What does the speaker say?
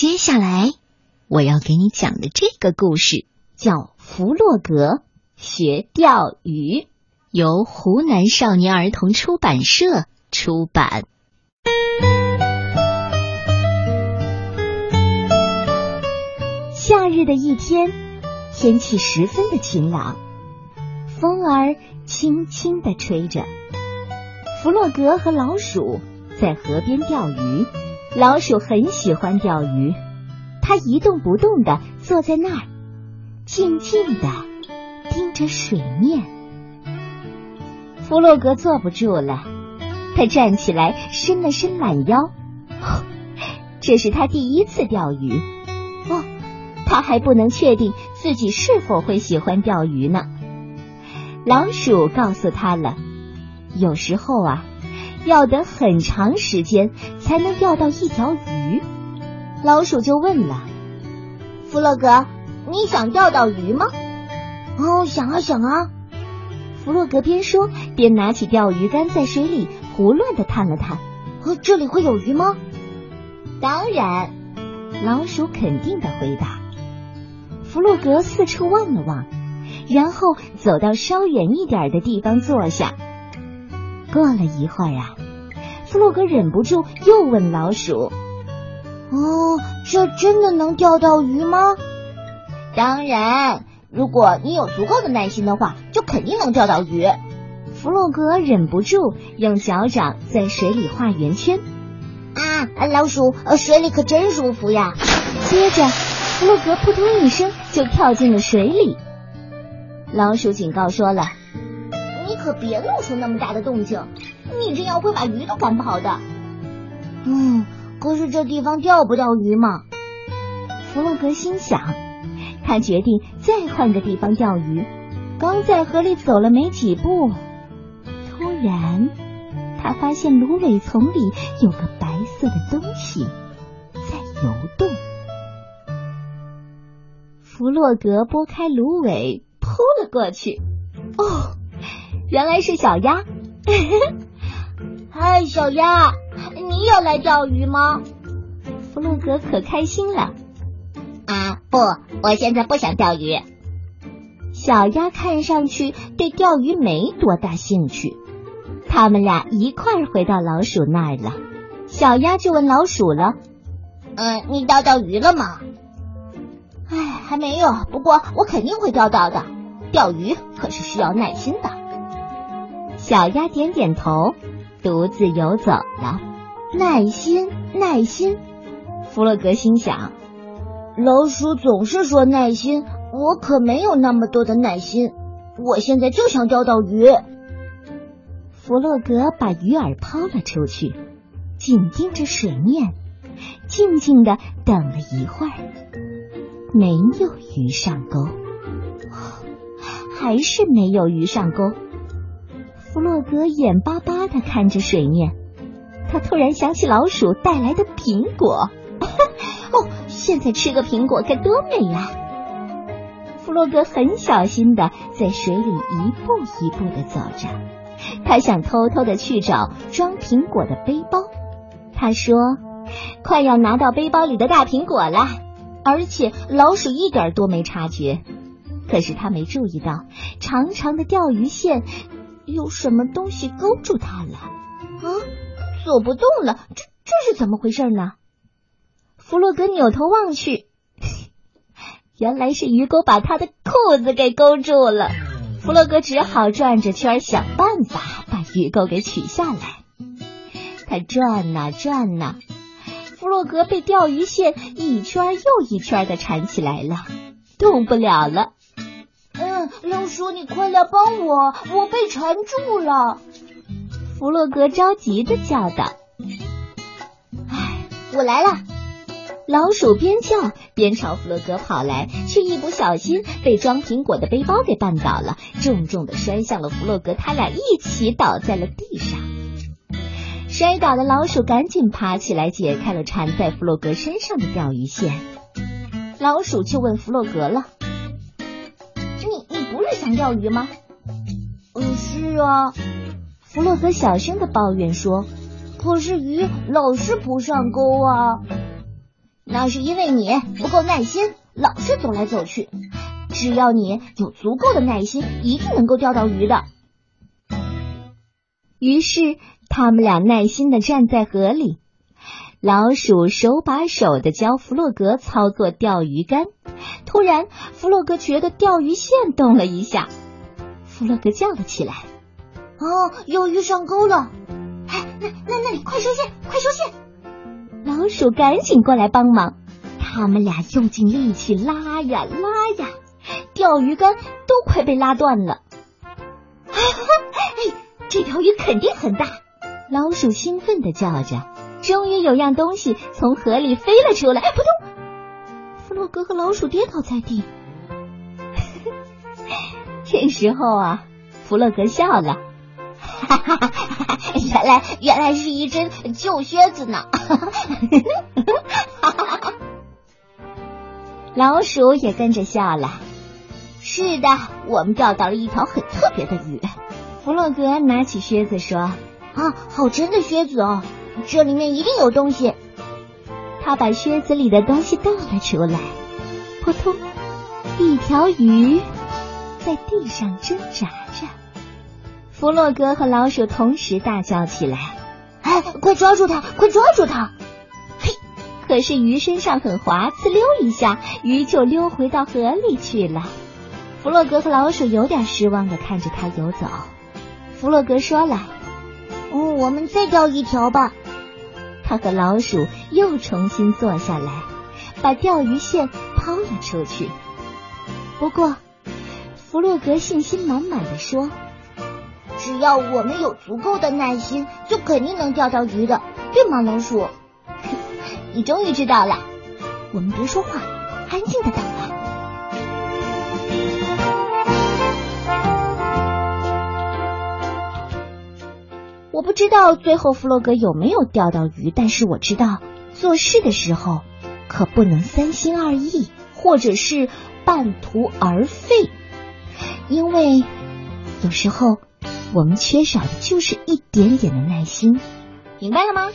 接下来我要给你讲的这个故事叫《弗洛格学钓鱼》，由湖南少年儿童出版社出版。夏日的一天，天气十分的晴朗，风儿轻轻的吹着。弗洛格和老鼠在河边钓鱼。老鼠很喜欢钓鱼，它一动不动的坐在那儿，静静的盯着水面。弗洛格坐不住了，他站起来，伸了伸懒腰。这是他第一次钓鱼，哦，他还不能确定自己是否会喜欢钓鱼呢。老鼠告诉他了，有时候啊。要等很长时间才能钓到一条鱼，老鼠就问了：“弗洛格，你想钓到鱼吗？”“哦，想啊想啊。”弗洛格边说边拿起钓鱼竿，在水里胡乱的探了探。“哦，这里会有鱼吗？”“当然。”老鼠肯定的回答。弗洛格四处望了望，然后走到稍远一点的地方坐下。过了一会儿啊，弗洛格忍不住又问老鼠：“哦，这真的能钓到鱼吗？”“当然，如果你有足够的耐心的话，就肯定能钓到鱼。”弗洛格忍不住用脚掌在水里画圆圈。啊，老鼠，水里可真舒服呀！接着，弗洛格扑通一声就跳进了水里。老鼠警告说了。你可别弄出那么大的动静，你这样会把鱼都赶跑的。嗯，可是这地方钓不到鱼嘛。弗洛格心想，他决定再换个地方钓鱼。刚在河里走了没几步，突然他发现芦苇丛里有个白色的东西在游动。弗洛格拨开芦苇扑了过去。哦。原来是小鸭，嗨，小鸭，你也来钓鱼吗？弗洛格可开心了。啊，不，我现在不想钓鱼。小鸭看上去对钓鱼没多大兴趣。他们俩一块儿回到老鼠那儿了。小鸭就问老鼠了：“嗯，你钓到鱼了吗？”“哎，还没有，不过我肯定会钓到的。钓鱼可是需要耐心的。”小鸭点点头，独自游走了。耐心，耐心。弗洛格心想：老鼠总是说耐心，我可没有那么多的耐心。我现在就想钓到鱼。弗洛格把鱼饵抛了出去，紧盯着水面，静静的等了一会儿，没有鱼上钩，还是没有鱼上钩。弗洛格眼巴巴的看着水面，他突然想起老鼠带来的苹果。哦，现在吃个苹果该多美呀！弗洛格很小心的在水里一步一步的走着，他想偷偷的去找装苹果的背包。他说：“快要拿到背包里的大苹果了，而且老鼠一点都没察觉。可是他没注意到长长的钓鱼线。”有什么东西勾住他了？啊，走不动了！这这是怎么回事呢？弗洛格扭头望去，原来是鱼钩把他的裤子给勾住了。弗洛格只好转着圈想办法把鱼钩给取下来。他转呐转呐，弗洛格被钓鱼线一圈又一圈的缠起来了，动不了了。老鼠，你快来帮我，我被缠住了！弗洛格着急的叫道。哎，我来了！老鼠边叫边朝弗洛格跑来，却一不小心被装苹果的背包给绊倒了，重重的摔向了弗洛格，他俩一起倒在了地上。摔倒的老鼠赶紧爬起来，解开了缠在弗洛格身上的钓鱼线。老鼠就问弗洛格了。想钓鱼吗？嗯，是啊。弗洛格小声的抱怨说：“可是鱼老是不上钩啊。”那是因为你不够耐心，老是走来走去。只要你有足够的耐心，一定能够钓到鱼的。于是，他们俩耐心的站在河里。老鼠手把手的教弗洛格操作钓鱼竿。突然，弗洛格觉得钓鱼线动了一下，弗洛格叫了起来：“哦，有鱼上钩了！哎，那那那里，快收线，快收线！”老鼠赶紧过来帮忙。他们俩用尽力气拉呀拉呀，钓鱼竿都快被拉断了。哎，这条鱼肯定很大！老鼠兴奋的叫着。终于有样东西从河里飞了出来，扑通！弗洛格和老鼠跌倒在地。这时候啊，弗洛格笑了，哈哈哈哈原来原来是一只旧靴子呢！哈哈！老鼠也跟着笑了。是的，我们钓到了一条很特别的鱼。弗洛格拿起靴子说：“啊，好沉的靴子哦！”这里面一定有东西。他把靴子里的东西倒了出来，扑通，一条鱼在地上挣扎着。弗洛格和老鼠同时大叫起来：“哎，快抓住它！快抓住它！”嘿，可是鱼身上很滑，呲溜一下，鱼就溜回到河里去了。弗洛格和老鼠有点失望的看着它游走。弗洛格说了：“哦，我们再钓一条吧。”他和老鼠又重新坐下来，把钓鱼线抛了出去。不过，弗洛格信心满满的说：“只要我们有足够的耐心，就肯定能钓到鱼的，对吗，老鼠？”你终于知道了。我们别说话，安静的等吧。我不知道最后弗洛格有没有钓到鱼，但是我知道做事的时候可不能三心二意，或者是半途而废，因为有时候我们缺少的就是一点点的耐心，明白了吗？